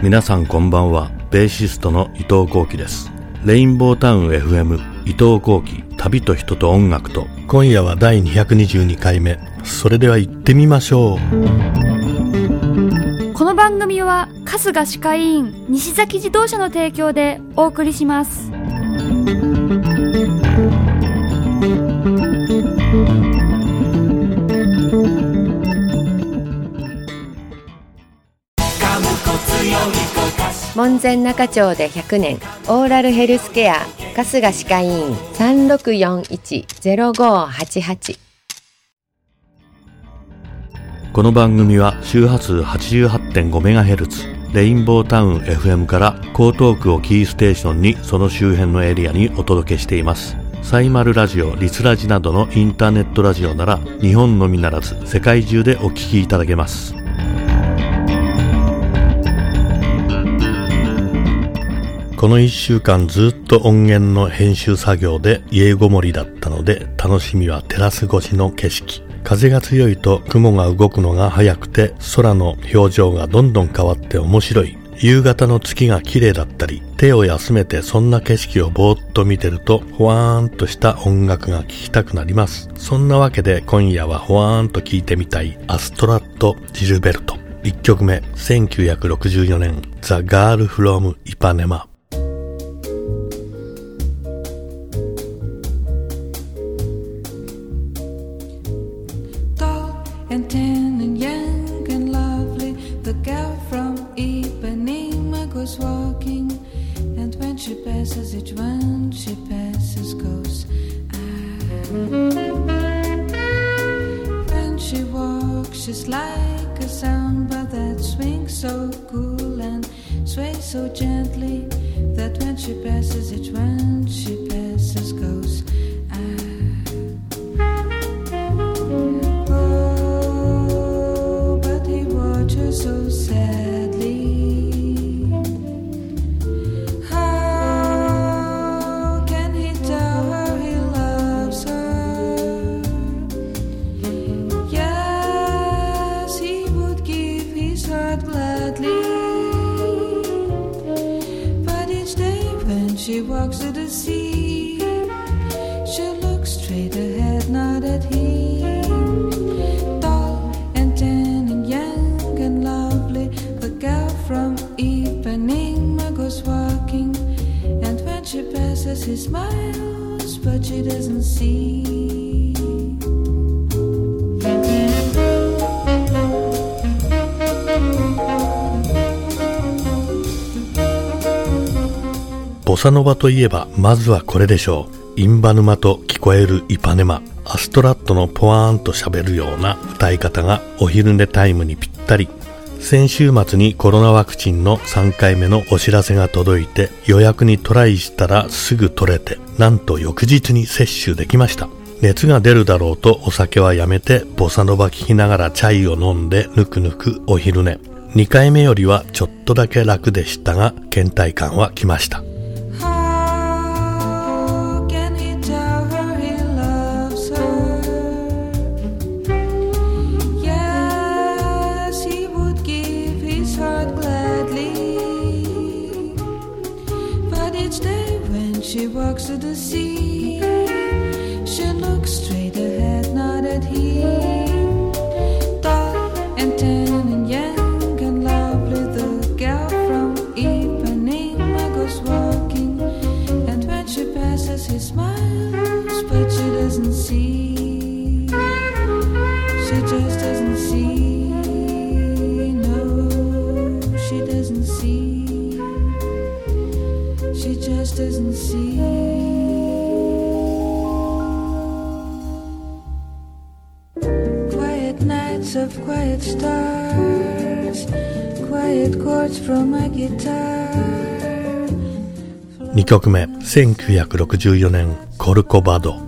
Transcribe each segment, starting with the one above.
皆さんこんばんは。ベーシストの伊藤幸喜です。レインボータウン FM 伊藤幸喜旅と人と音楽と。今夜は第222回目。それでは行ってみましょう。この番組は春日歯科医院西崎自動車の提供でお送りします門前仲町で100年。オーラルヘルスケア。春日歯科医院。3641-0588この番組は周波数 88.5MHz レインボータウン FM から江東区をキーステーションにその周辺のエリアにお届けしています。サイマルラジオ、リスラジなどのインターネットラジオなら日本のみならず世界中でお聞きいただけます。この1週間ずっと音源の編集作業で家ごもりだったので楽しみはテラス越しの景色。風が強いと雲が動くのが早くて空の表情がどんどん変わって面白い。夕方の月が綺麗だったり手を休めてそんな景色をぼーっと見てるとほわーんとした音楽が聴きたくなります。そんなわけで今夜はほわーんと聴いてみたいアストラット・ジルベルト。1曲目1964年ザ・ガール・フロム・イパネマ。And tan and young and lovely. The girl from Ipanema goes walking, and when she passes, each one she passes goes. Ah. When she walks, she's like a samba that swings so cool and sways so gently that when she passes, she walks to the sea, she looks straight ahead, not at him. Tall and tan and young and lovely, the girl from Ipanema goes walking. And when she passes, he smiles, but she doesn't see. ボサノバといえばまずはこれでしょう。インバ沼と聞こえるイパネマ。アストラットのポワーンと喋るような歌い方がお昼寝タイムにぴったり。先週末にコロナワクチンの3回目のお知らせが届いて予約にトライしたらすぐ取れてなんと翌日に接種できました。熱が出るだろうとお酒はやめてボサノバ聞きながらチャイを飲んでぬくぬくお昼寝。2回目よりはちょっとだけ楽でしたが倦怠感は来ました。Nights of quiet stars, quiet chords from my guitar. 2曲目1964年コルコバド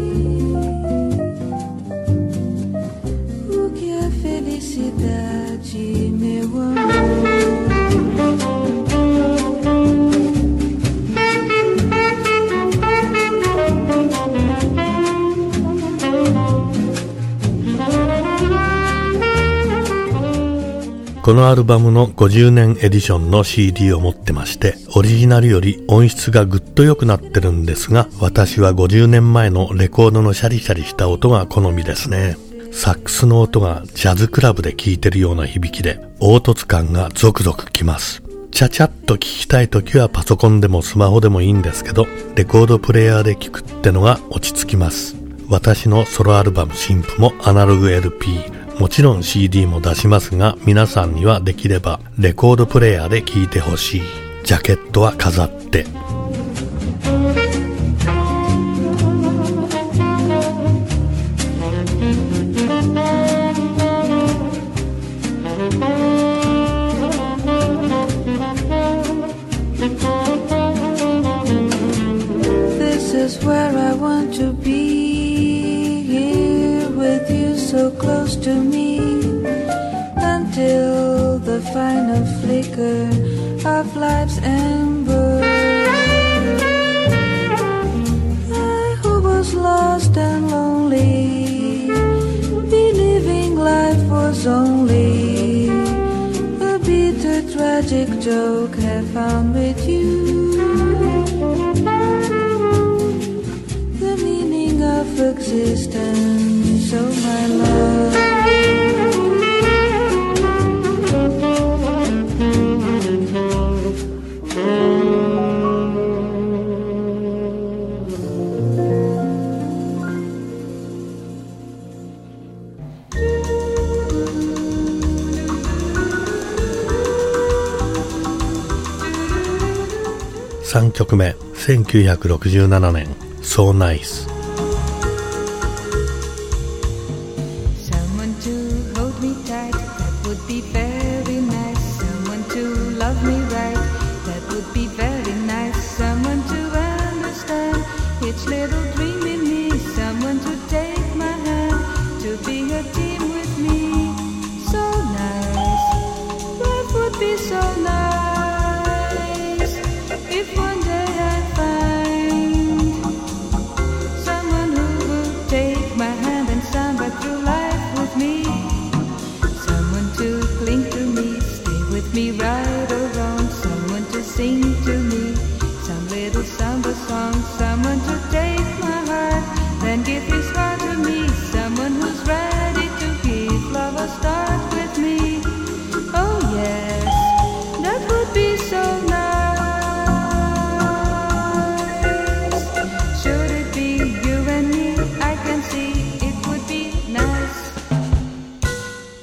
Felicidade, meu amor? このアルバムの50年エディションの CD を持ってまして、オリジナルより音質がぐっと良くなってるんですが、私は50年前のレコードのシャリシャリした音が好みですね。サックスの音がジャズクラブで聴いてるような響きで、凹凸感がゾクゾクきます。ちゃちゃっと聴きたい時はパソコンでもスマホでもいいんですけど、レコードプレイヤーで聴くってのが落ち着きます。私のソロアルバム新譜もアナログ LP、もちろん CD も出しますが、皆さんにはできればレコードプレイヤーで聴いてほしい。ジャケットは飾って。Flicker of life's ember. I who was lost and lonely. Believing life was only a bitter tragic joke have found with you. The meaning of existence, oh my 4曲目、1967年、So Nice。Someone to hold me tight, that would be better. Samba through life with me. Someone to cling to me, stay with me right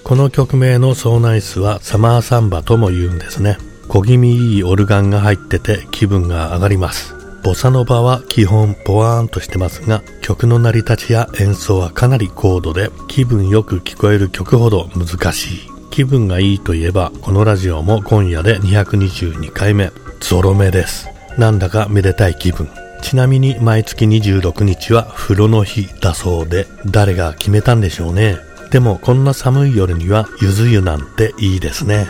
この曲名の So Nice はサマーサンバとも言うんですね。小気味いいオルガンが入ってて気分が上がります。ボサノバは基本ポワーンとしてますが、曲の成り立ちや演奏はかなり高度で、気分よく聞こえる曲ほど難しい。気分がいいといえば、このラジオも今夜で222回目、ゾロ目です。なんだかめでたい気分。ちなみに毎月26日は風呂の日だそうで、誰が決めたんでしょうね。でもこんな寒い夜にはゆず湯なんていいですね。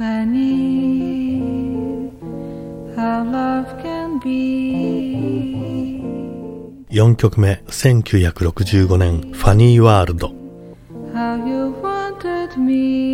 Funny how love can be. 4曲目、1965年、ファニーワールド。how you wanted me.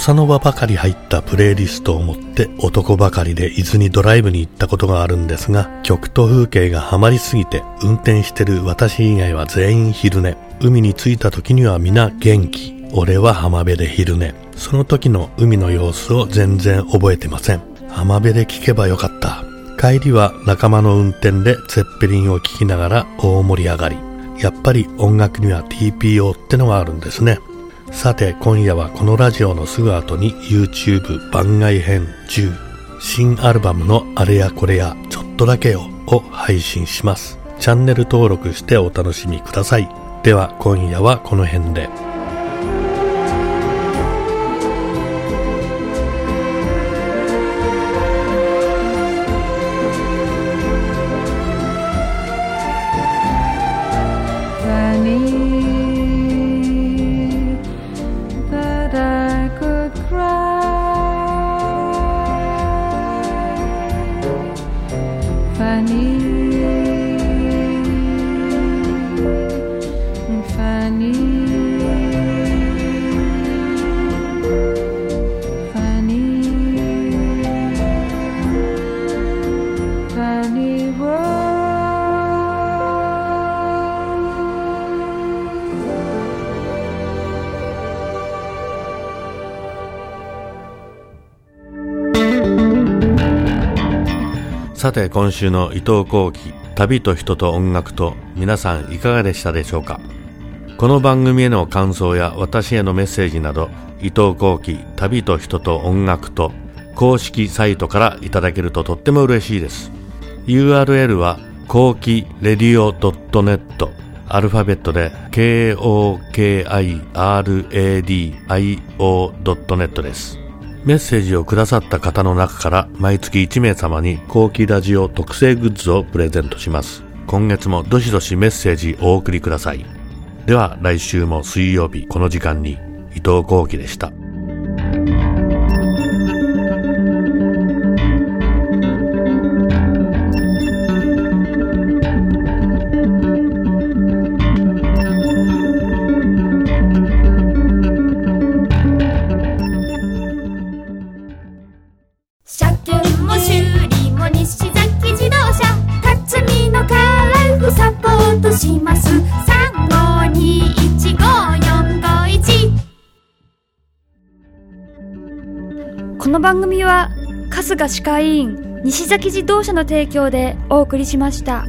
ボサノバばかり入ったプレイリストを持って男ばかりで伊豆にドライブに行ったことがあるんですが、曲と風景がハマりすぎて運転してる私以外は全員昼寝。海に着いた時には皆元気。俺は浜辺で昼寝。その時の海の様子を全然覚えてません。浜辺で聞けばよかった。帰りは仲間の運転でゼッペリンを聞きながら大盛り上がり。やっぱり音楽には TPO ってのがあるんですね。さて今夜はこのラジオのすぐ後に YouTube 番外編10新アルバムのあれやこれやちょっとだけよを配信します。チャンネル登録してお楽しみください。では今夜はこの辺で。you. さて今週の伊藤幸喜旅と人と音楽と皆さんいかがでしたでしょうか？この番組への感想や私へのメッセージなど伊藤幸喜旅と人と音楽と公式サイトからいただけるととっても嬉しいです。URL は後期レディオ .net アルファベットで KOKIRADIO.net です。メッセージをくださった方の中から毎月1名様に後期ラジオ特製グッズをプレゼントします。今月もどしどしメッセージお送りください。では来週も水曜日この時間に伊藤幸喜でした。修理も西崎自動車辰巳のカラフサポートします35215451この番組は春日歯科医院西崎自動車の提供でお送りしました。